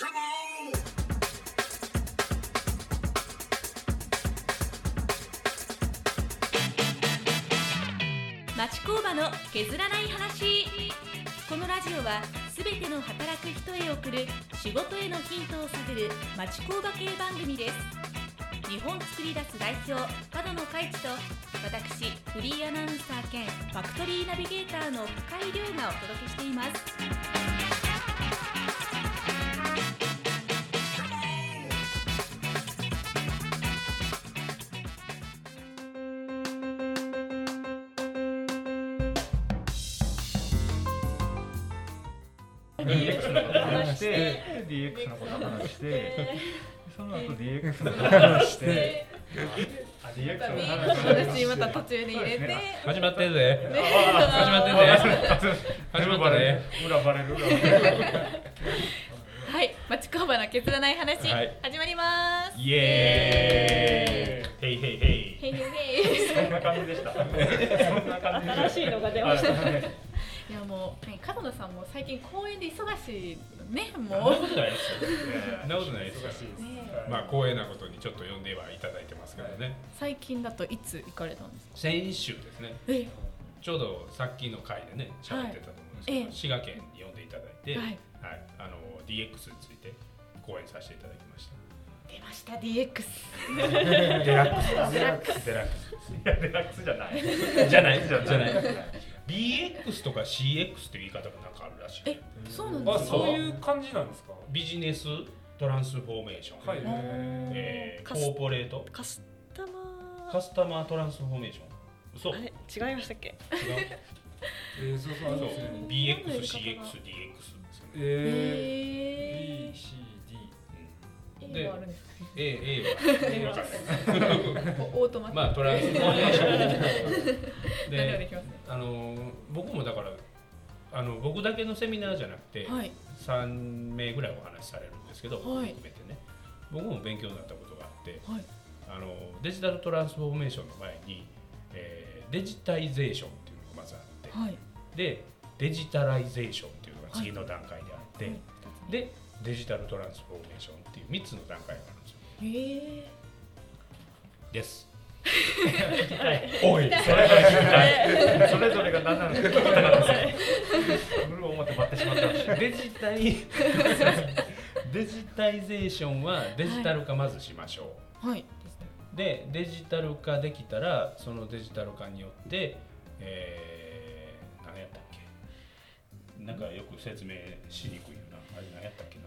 町工場の削らない話。このラジオはすべての働く人へ送る仕事へのヒントを探る町工場系番組です。日本作り出す代表角野海地と私フリーアナウンサー兼ファクトリーナビゲーターの深井亮がお届けしています。DX のこと話して DX のこと話してその後 DX のこと話して。あ DX の話私また途中で入れて、始まってるぜ。ね。始まってるぜ 始まったね裏バレる裏バレる。はい、町工場の削らない話、はい。始まります。イエーイ。ヘイヘイヘイ。へいへいへい。そんな感じでした。そんな感じでした。新しいのが出ました角野さんも最近公園で忙しいのね、そんもう。なことないですよそんなことないですよ忙しいですね。まあ光栄なことにちょっと呼んではいただいてますけどね。最近だといつ行かれたんですか？先週ですね。え、ちょうどさっきの回でね喋ってたと思うんですけど、滋賀県に呼んでいただいて、はい。あの DX について講演させていただきました。出ました、DX。デラックス。デラックス。デラックス。いやデラックスじゃない。じゃない。じゃない。じゃない BX とか CX っていう言い方がなんかあるらしい。え、そうなんですか？そういう感じなんですか？ビジネストランスフォーメーション、はい。えーカスコーポレート？カスタマカスタマートランスフォーメーション。嘘ーあれ？違いましたっけ？違う。えー、そうそうそうそう。BXCXDX ですよねええー、ー、で英語あるんで。A, A は オートマ。まあトランスフォーメーション で。あの僕もだからあの僕だけのセミナーじゃなくて、はい。3名ぐらいお話しされるんですけど、はい含めてね僕も勉強になったことがあってはい。あのデジタルトランスフォーメーションの前に、えーデジタイゼーションっていうのがまずあって、はい。でデジタライゼーションっていうのが次の段階であって、はいでデジタルトランスフォーメーションっていう3つの段階があるんですよ。えです。おい。それぞれ。聞きたいそれぞれが何なのか聞きたかったですそれを思って待ってしまったんです デジタイ デジタイゼーションはデジタル化まずしましょう、ー、はい。でデジタル化できたらそのデジタル化によって、えー、何やったっけ？なんかよく説明しにくいよなあれ何やったっけ？な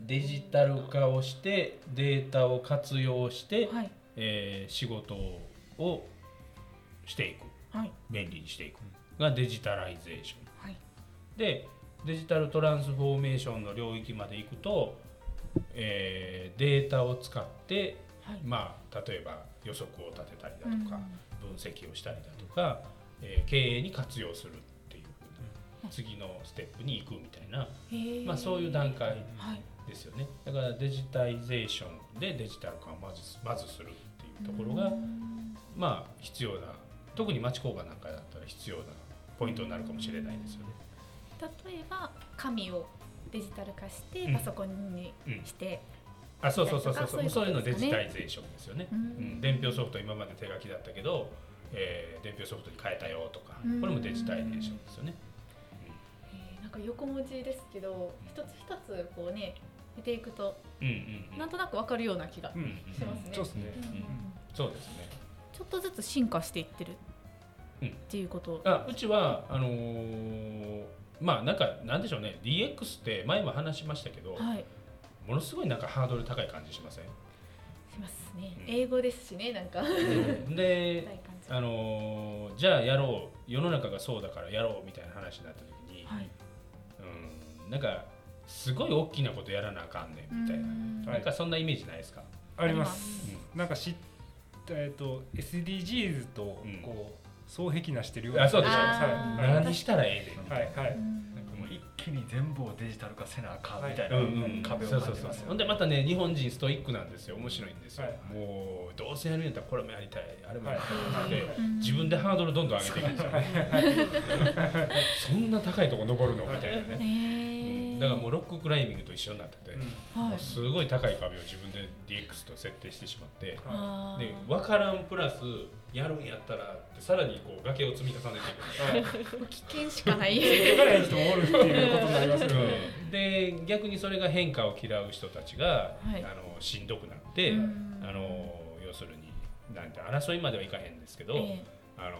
デジタル化をしてデータを活用して、はい。えー仕事をしていく。はい。便利にしていく。がデジタライゼーション。はい。でデジタルトランスフォーメーションの領域まで行くと、えーデータを使って、はい。まあ、例えば予測を立てたりだうん。とか、分析をしたりだとか、えー経営に活用するっていう次のステップに行くみたいな、まあ、そういう段階。はい。ですよね。だからデジタイゼーションでデジタル化をまずまずするっていうところが、まあ必要な特に町工場なんかだったら必要なポイントになるかもしれないですよね。例えば紙をデジタル化してうん。パソコンにうん。して、あそうそうそうそう。あそういうことそういうのデジタイゼーションですよね、ううん。ん伝票ソフト今まで手書きだったけど、えー伝票ソフトに変えたよとかうん。これもデジタイゼーションですよね、えーなんか横文字ですけど一つ一つこうね見ていくとうん、うんうん。なんとなくわかるような気がしますね。そうですね。うんそうですね。ちょっとずつ進化していってるうんっていうこと。あうちはあのーまあなんかなんでしょうね。DX って前も話しましたけど、はい。ものすごいなんかハードル高い感じしません？しますね。うん。英語ですしね、なんか。であのーじゃあやろう。世の中がそうだからやろうみたいな話になった時に、はい。うん。なんかすごい大きなことやらなあかんねんみたいな、うんなんかそんなイメージないですか、あります。なんかしえっ、と SDGs とうん。こう双璧なしてるような。あそうでしょ。あー。はい何したらええねんみたいな、はいはい。うんなんかもう一気に全部をデジタル化せなあかんみたいうんなうん、壁をそうそうそう感じますよほんでまたね日本人ストイックなんですよ。面白いんですよ、はいもうどうせやるんやったらこれもやりたいあれもやりたいはいって、うん自分でハードルどんどん上げていくんですよ、そんな高いとこ登るの？みたいなね。へーーだからもうロッククライミングと一緒になってて、はい。もうすごい高い壁を自分で DX と設定してしまってあー。で分からんプラスやるんやったらってさらにこう崖を積み重ねていく。危険しかない。分からへん人もおるっていうことになりますよね。うん。で逆にそれが変化を嫌う人たちが、はい。あのしんどくなって、うん。あの要するになんて争いまではいかへんですけど、えあの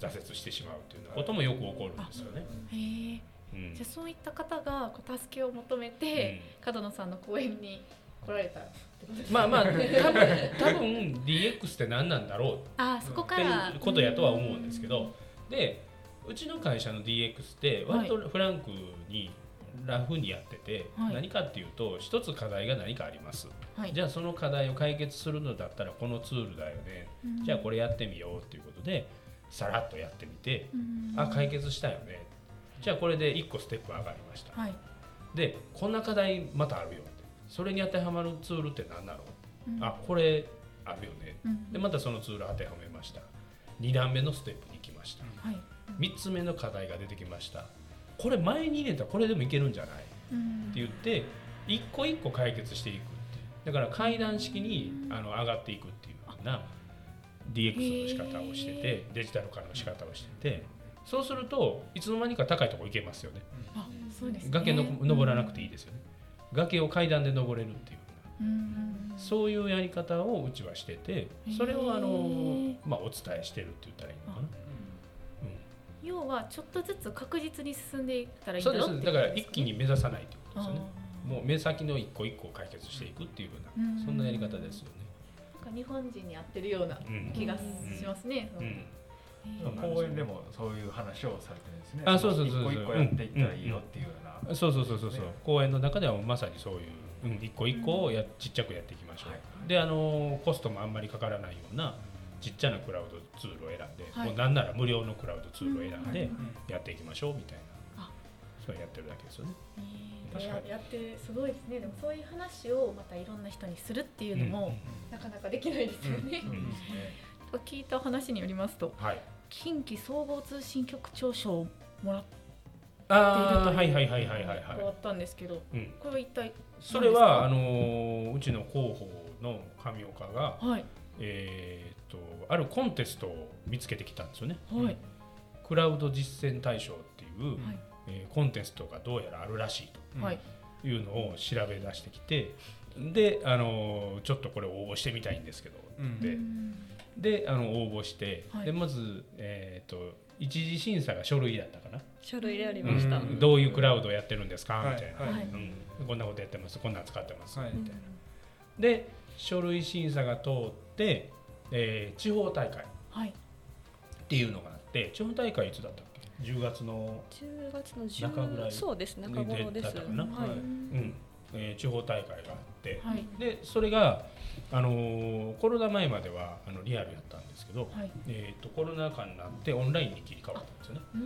挫折してしまうということもよく起こるんですよね。えへえ。うんじゃあそういった方がこう助けを求めて、角野さんの公園に来られたってことですまあまあ多分 多分 DX って何なんだろう。あーそこっから。ていうことやとは思うんですけどでうちの会社の DX って割とフランクにラフにやってて、はい。何かっていうと一つ課題が何かあります、はい。じゃあその課題を解決するのだったらこのツールだよね、うん。じゃあこれやってみようっていうことでさらっとやってみて、うん。あ解決したよねじゃあこれで1個ステップ上がりました、はい。でこんな課題またあるよって。それに当てはまるツールって何だろう、うん。あこれあるよね。うん。でまたそのツール当てはめました。2段目のステップに行きました。はい。3つ目の課題が出てきました。これ前に入れたらこれでもいけるんじゃない？ってうん言って一個一個解決していくってだから階段式にあの上がっていくっていうような DX の仕方をしててデジタル化の仕方をしててそうするといつの間にか高いところ行けますよね。あそうですね。崖の登らなくていいですよね。崖を階段で登れるっていう。ようなうん。そういうやり方をうちはしててそれをあの、まあ、お伝えしてるって言ったらいいのかな。要はちょっとずつ確実に進んでいったらいいんそだろうってうですだから一気に目指さないってことですよね。あもう目先の一個一個を解決していくっていうよううん。なそんなやり方ですよね。ーなんか日本人に合ってるようなうん気がしますね。うん公園でもそういう話をされてるんですね。あそうそうそうそう。一個一個やっていったらいいよっていうような。そうそうそうそうそう。ね。公園の中ではまさにそういう、うん、一個一個をやちっちゃくやっていきましょう、はい。であのコストもあんまりかからないようなちっちゃなクラウドツールを選んで、はい。もうなんなら無料のクラウドツールを選んうんでやっていきましょうみたいな、あ。そうやってるだけですよね。えややってすごいですね。でもそういう話をまたいろんな人にするっていうのもなかなかできないですよね。うん。うん聞いた話によりますとはい。近畿総合通信局長賞をもらっていはいはいはいはいは変わったんですけど、い、うん、これは一体それはあ何のーうちの広報の上岡が、はい。えー、とあるコンテストを見つけてきたんですよね。はい。クラウド実践大賞っていう、はい。えーコンテストがどうやらあるらしいうん。はい。というのを調べ出してきてであのーちょっとこれ応募してみたいんですけどうん。でうんであの応募して、はい。でまず、えー、と一次審査が書類だったかな、書類でありました。うん。どういうクラウドをやってるんですか、はい。みたいな、はい。うん、こんなことやってます。こんなん使ってます、はい。みたいな。で書類審査が通って、えー地方大会。っはい。ていうのがあって地方大会いつだったっけ？10月の、10月の中ぐらい10そうです。中頃です。だったかな。はい。うんえー地方大会があってはい。でそれが、あのーコロナ前まではあのリアルやったんですけど、はい。えー、とコロナ禍になってオンラインに切り替わったんですよね。うー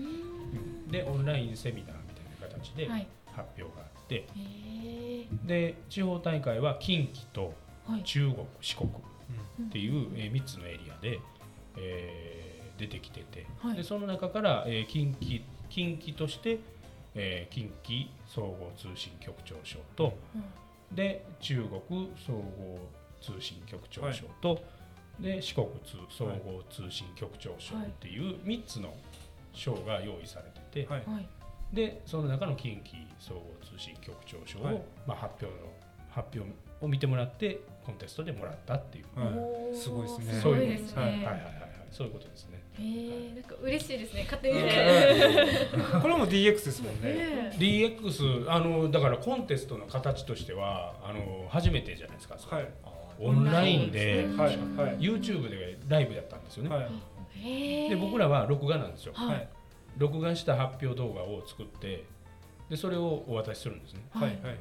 ん。でオンラインセミナーみたいな形ではい。発表があって、へえで地方大会は近畿とはい。中国四国っていう、え3つのエリアで、えー出てきてて、はい。でその中から、えー近畿近畿として、えー近畿総合通信局長賞と、で中国総合通信局長賞と、で四国通総合通信局長賞っていう3つの賞が用意されてて、はい。はい。でその中の近畿総合通信局長賞を、はい。まあ、発表の発表を見てもらってコンテストでもらったっていう、すごいですね。す。ごいですね。はいはいはいはい。そういうことですね。へえなんか嬉しいですね勝手に。ね。これも DX ですもんね。ね DX あのだからコンテストの形としてはあの初めてじゃないですか、はい。オンラインで、うんはいはい。YouTube でライブやったんですよね、はい。へえで僕らは録画なんですよ。はい。録画した発表動画を作ってでそれをお渡しするんですね。はい。はいはい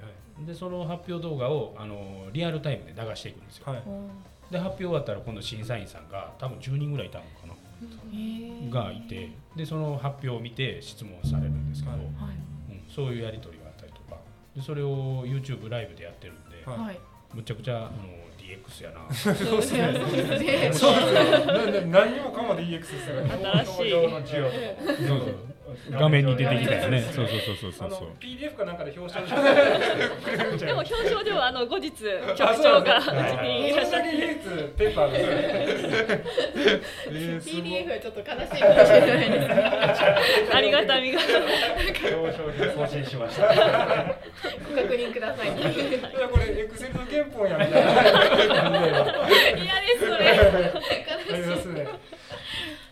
でその発表動画をあのリアルタイムで流していくんですよ、はい。で発表終わったら今度審査員さんが多分10人ぐらいいたのかながいてでその発表を見て質問されるんですけど、はい。はい。うん、そういうやり取りがあったりとかでそれを YouTube ライブでやってるんで、はい。はい。むちゃくちゃあの DX やな。そうですね。そうですねそうですよ。なな何にもかも DX ですから。新しい。そうそう画面に出てきたよね。そうそうそうそうそう。そう PDF かなんかで表彰 でも表彰ではあの後日局あ長がなんですねい。らっしゃペーパーで PDF はちょっと悲しい。かもしれないですありがたみが。表彰品送信しましたご確認くださいいやこれエクセルの原本やみたいな。嫌ですそれ。ありますね。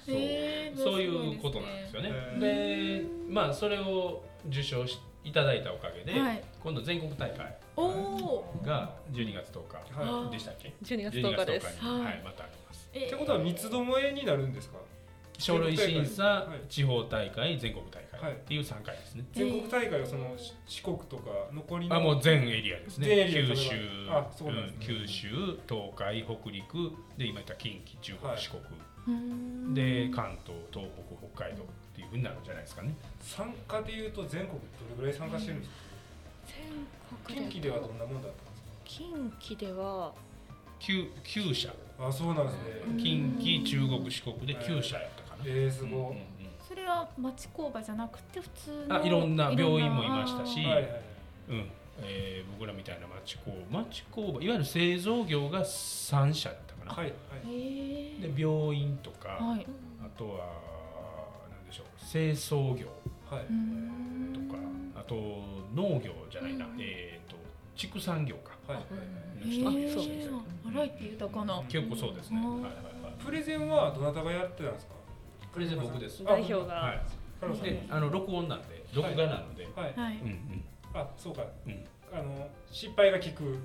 えーそういうことなんですよね。うんで、まあそれを受賞しいただいたおかげで、はい。今度全国大会おおが12月10は日でしたっけ？12月12 10日です。に、はい。はい、またあります。えってことは三つどもえになるんですか？書類審査、はい。地方大会、全国大会はい。っていう3回ですね。全国大会はそのし四国とか残りのあもう全エリアですね。九州、あそうなんですね。うん九州、東海、北陸で今言った近畿、中国、はい。四国で関東、東北、北海道っていうふうになるんじゃないですかね。参加でいうと全国どれぐらい参加してるんですか？全近畿ではどんなもんだったんです近畿では。九九社、かあそうなんですね。近畿、中国、四国で9社やったかな。えー、すごい、うんうんうん。それは町工場じゃなくて普通のあいろんな病院もいましたしはいはいうん。えー僕らみたいな町工町工場いわゆる製造業が3社だったかな、はいはい。で病院とか、はい。あとは何でしょう清掃業はい、とかあと農業じゃないな、うん。えっ、と畜産業か。はい。への人がいえらっしゃいましたバラエティ豊かな。結構そうですね、はいはいはい。プレゼンはどなたがやってたんですか？プレゼン僕です。代表はがい。カロさん。であの録音なんで録画なので、はい。はい。うんうん。あそうか。うん。あの失敗が効く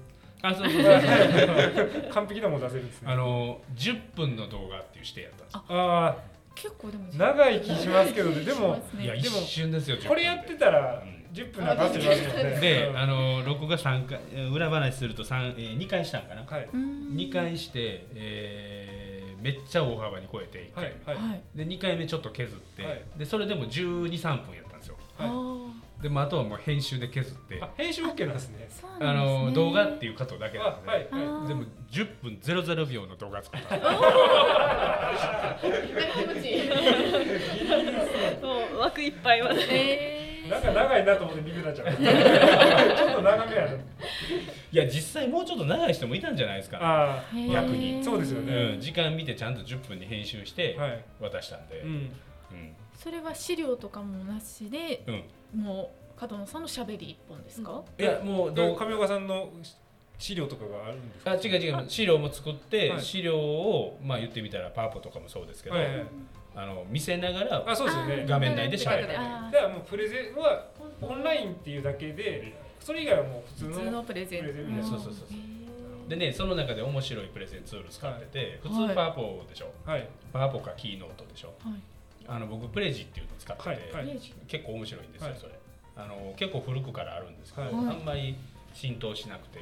あそうそうそう。そ う完璧なもの出せるんですね。あの10分の動画っていう指定やったんですよ。あ結構でもー長い気しますけどね。でもいや一瞬ですよ10分。これやってたらうん。10分長くてますもんね。で、うん。あの録画3回えー裏話すると三えー、2回したんかな、はい。うーん。2回して、えーめっちゃ大幅に超えて1回。はいはい。はい。で2回目ちょっと削って、はい。でそれでも1 2 3分やったんですよ。はい。あでもあとはもう編集で削って。あ編集 OK なんですね。あなんですね。の動画っていうカットだけなので、あはいあーでも10分00秒の動画作った。長持ち。もう枠いっぱいまで。えなんか長いなと思って見てたじゃん。ちょっと長めやな。いや実際もうちょっと長い人もいたんじゃないですか、逆に。そうですよね。うん、時間見てちゃんと10分に編集して。あはい。渡したんで、うんうん。それは資料とかもなしでうんもう角野さんのしゃべり一本ですか？いやもうどう？で上岡さんの資料とかがあるんですか？あ違う違う。資料も作って、はい。資料をまあ言ってみたらパワポとかもそうですけど、はい。はいあの見せながらあそうですよね。画面内で喋る。あーだからもうプレゼンはオンラインっていうだけでそれ以外はもう普通の普通のプレゼン。プレゼンみたいな。そうそうそうそう。でねその中で面白いプレゼンツール使ってて、普はい。通パワポでしょ？はい。パワポかキーノートでしょ？はいあの僕プレジっていうの使ってて、はい結構面白いんですよ、はい。それ。あの結構古くからあるんですけど、はい。あんまり浸透しなくて、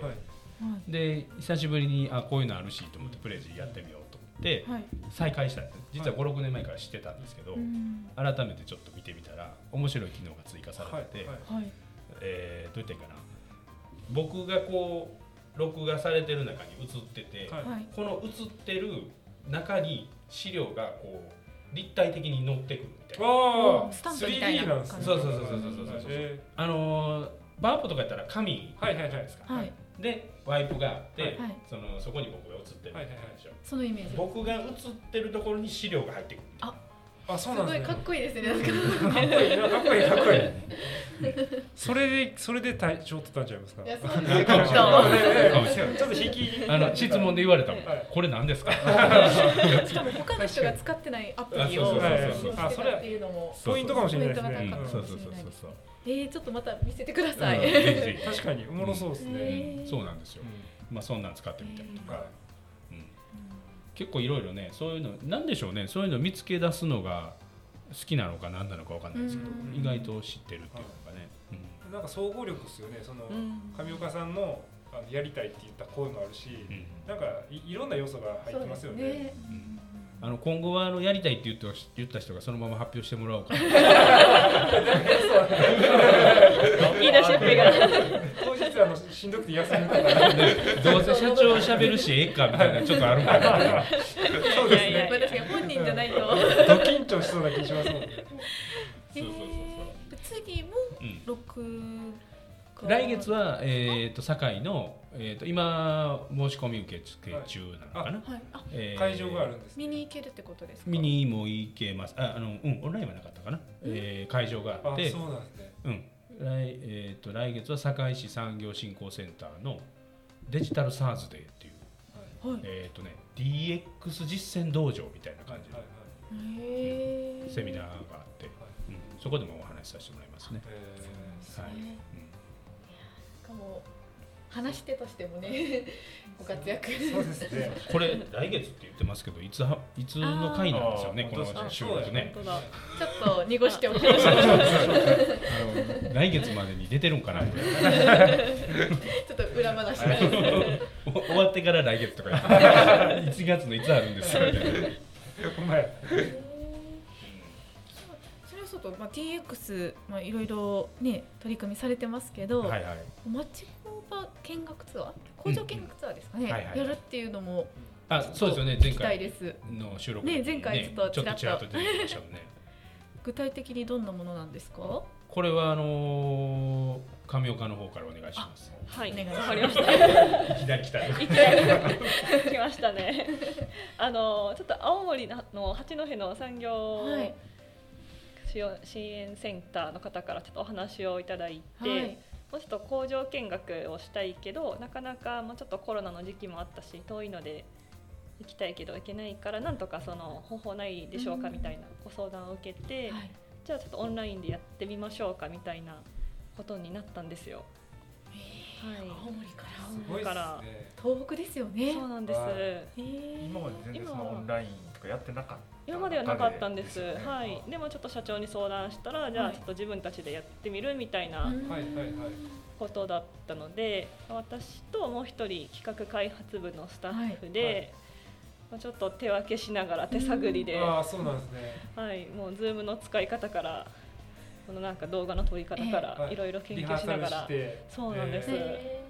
で久しぶりにあこういうのあるしと思ってプレジやってみようと思ってはい。再開したんです。実は56年前から知ってたんですけど、うん。改めてちょっと見てみたら面白い機能が追加されてて、はい。はい。えーどう言ったらいいかな。僕がこう録画されてる中に映ってて、この映ってる中に資料がこう立体的に載ってくるみたいな。ああスタンプみたいな 3D なんですね。そうそうそうそうそうそうそうえあのーバープとかやったら紙ーはいはいはいですか、はい。でワイプがあって、はい。そのそこに僕が映ってるはいはいはい。でしょそのイメージ僕が映ってるところに資料が入ってくるみたいなあそうすなんですね。ごいかっこいいですねなんか。かっこいいなかっこいいかっこいい。それでそれで大賞取ったんちゃいますか？いやそうです。ねちょっと引きあの質問で言われたもん、はい。これ何ですか？しかも他の人が使ってないアプリをあそうそうそう利そう用してたっていうのもポイントかもしれないですね。ポイントが高かったそうそうそうそうそう。えー、ちょっとまた見せてください、確かにおもろそうですね、そうなんですよ、うまあそんなん使ってみたりとか、結構いろいろねそういうのなんでしょうねそういうの見つけ出すのが好きなのか何なのかわかんないですけど、うん。意外と知ってるっていうのがね、うん。いなんか総合力ですよねそのうん。上岡さんのあのやりたいって言った声もあるし、うん。なんかいいろんな要素が入ってますよね。あの今後はあのやりたいって言った言った人がそのまま発表してもらおうかな。言い出しっぺが当日あのしんどくて休みとか、でどうせ社長喋るしええかみたいなちょっとあるかな そうですね。まあ確かに本人じゃないと。ド緊張しそうな気しますもん。ね。そうそうそう。次もうん六が来月は、えー、と堺の、えー、と今申し込み受付中なのかな、はい。あえー会場があるんです見に行けるってことですか？見にも行けます。ああの、うん、オンラインはなかったかな、えー会場があって。あそうなんですね。うん来えー、と来月は堺市産業振興センターのデジタル SARS デーっていう、はい。えーとね、DX 実践道場みたいな感じのへえセミナーがあって、うん、そこでもお話しさせてもらいますね。はい。ねしかも話し手としてもね ご活躍。そうですね。これ来月って言ってますけどいつはいつの回なんですよねこの収録ね。ちょっと濁しておきまし来月までに出てるんかな ちょっと裏話 終わってから来月とか言って。1月のいつあるんですよみと、まあ、TX、まあ、いろいろね取り組みされてますけど、はいはい。町工場見学ツアー？工場見学ツアーですかね、うんはいはいやるっていうのもあそうですよね。前回です。の収録。ね前回ちょっとちょっと。ちちらっとらっと出てきましたもんね。具体的にどんなものなんですか？これはあのー上岡の方からお願いします。はい。お願いします。わかりました。いきなり来たね来ましたね。あのちょっと青森の八戸の産業はい支援センターの方からちょっとお話をいただいて、はいもうちょっと工場見学をしたいけどなかなかもうちょっとコロナの時期もあったし遠いので行きたいけど行けないからなんとかその方法ないでしょうかみたいなご相談を受けて、はいじゃあちょっとオンラインでやってみましょうかみたいなことになったんですよ。はい青森からすごいですね東北ですよねそうなんです。今まで全然そのオンラインとかやってなかった今まではなかったんです。よねはい。でもちょっと社長に相談したら、じゃはいあちょっと自分たちでやってみるみたいなことだったので、私ともう一人企画開発部のスタッフで、はい。はいまあちょっと手分けしながら手探りで、ああそうなんですね。はい、もうズームの使い方から、このなんか動画の撮り方からい。ろいろ研究しながら。し、て。そうなんです。え。へ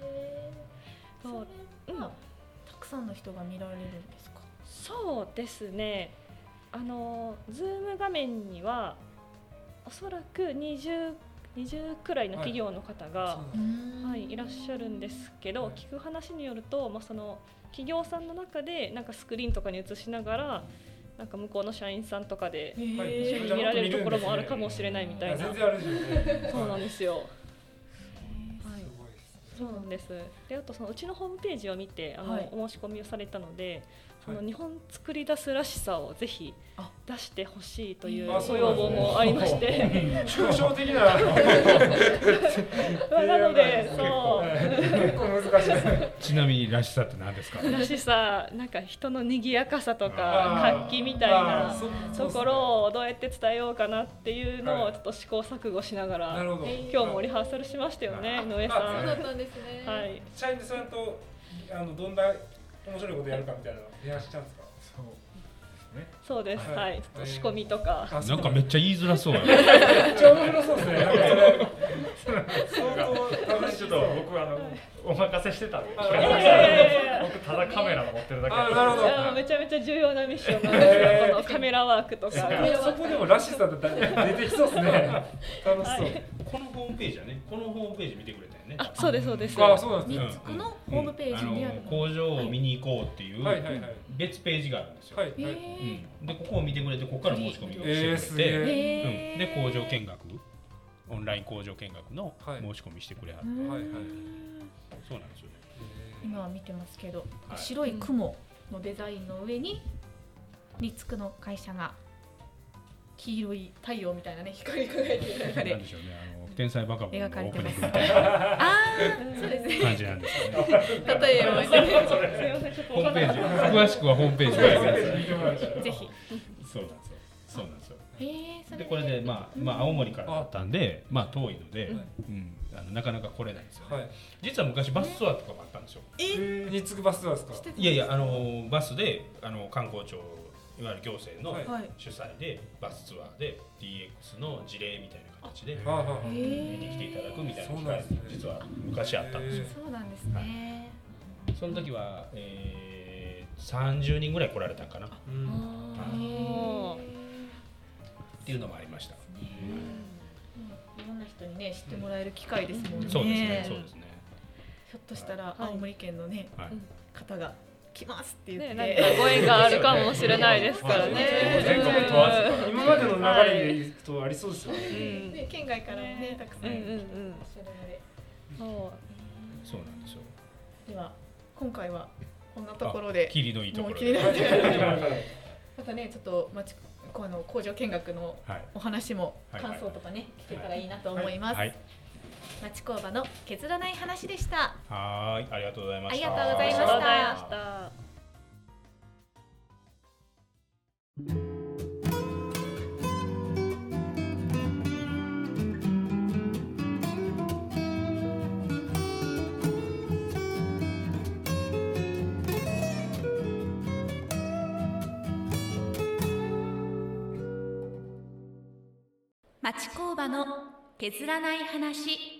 ー。そう。それはたくさんの人が見られるんですか？そうですね。あのズーム画面にはおそらく20 20くらいの企業の方が、ーそうなんです。はい、いらっしゃるんですけど、はい。聞く話によると、まあ、その企業さんの中でなんかスクリーンとかに映しながらなんか向こうの社員さんとかではい。一緒に見られるところもあるかもしれないみたいな、や全然あるんですよねそうなんすですよ。はい。そうなんです。であとそのうちのホームページを見てあの、はい。お申し込みをされたので、そはい。の日本作り出すらしさをぜひあ。出してほしいというあご要望もありまして、抽 象的な。まあなので そう結構難しい。ですねちなみにらしさって何ですか？らしさなんか人の賑やかさとあかー。活気みたいなところをどうやって伝えようかなっていうのはい。をちょっと試行錯誤しながらなるほど。今日もリハーサルしましたよね井上さん。そうだったんですね。はい。社員さんとあのどんな面白いことやるかみたいなの提案しちゃうんですか？そうですね。そうです。はい。はい。ちょっと仕込みとか。あなんかめっちゃ言いづらそうやめっちゃ面白そうですね相当楽しちょっとそう僕あのお任せしてたんで僕ただカメラ持ってるだけあなるほど。めちゃめちゃ重要なミッションなんですへーよこのカメラワークとかそこでもらしさ出てきそうですね。楽しそう。このホームページはねこのホームページ見てくれたよね。あそうですそうです。あそうなん。ですねニッツクのホームページにあるの工場を見に行こうっていう別ページがあるんですよ、はいはい。へうん、でここを見てくれてここから申し込みをしてくれて、で工場見学オンライン工場見学のはい。申し込みしてくれはる、ーはいはい。そうなんですよね。今は見てますけど、はい。白い雲のデザインの上にニッツクの会社が黄色い太陽みたいなね光り輝いてる中なんででしょうね。あの天才バカボンのオープニングみたいなああそうですね。感じなんですよね。例えばすいませんちょっとホームページ。詳しくはホームページで見てもらい。ましたぜひ。そうなんですよ。そうなんですよで。これでまあ、まあ、青森からだったんでまあ遠いので、うん。うん、あのなかなか来れないんですよ、はい。実は昔バスツアーとかもあったんですよ。えにつくバスツアーですか？いやいやあのバスであの観光庁いわゆる行政の主催でバスツアーで DX の事例みたいな形で見に来ていただくみたいな機会そうなんですね。実は昔あったんですよ。そうなんですね。その時は、えー、30人ぐらい来られたんかな。っうんあへていうのもありました。えいろんなな人にね知ってもらえる機会ですもんね。そうですねそうですね。ひょっとしたらはい。青森県のね、はい。方が来ますって言って、ね、なんかご縁があるかもしれないですからね。全国問わず今までの流れでいくとありそうですようね。県外からもねたくさんいらっうんうんうん。しゃるので、そう。そうなんですよ。では今回はこんなところで。霧のいいところ またねちょっとまちこの工場見学のはい。お話もはい。感想とかね聞けたらいいなと思います。はい。町工場の削らない話でした。はーい。ありがとうございました。ありがとうございました。ありがとうございました。町工場の削らない話。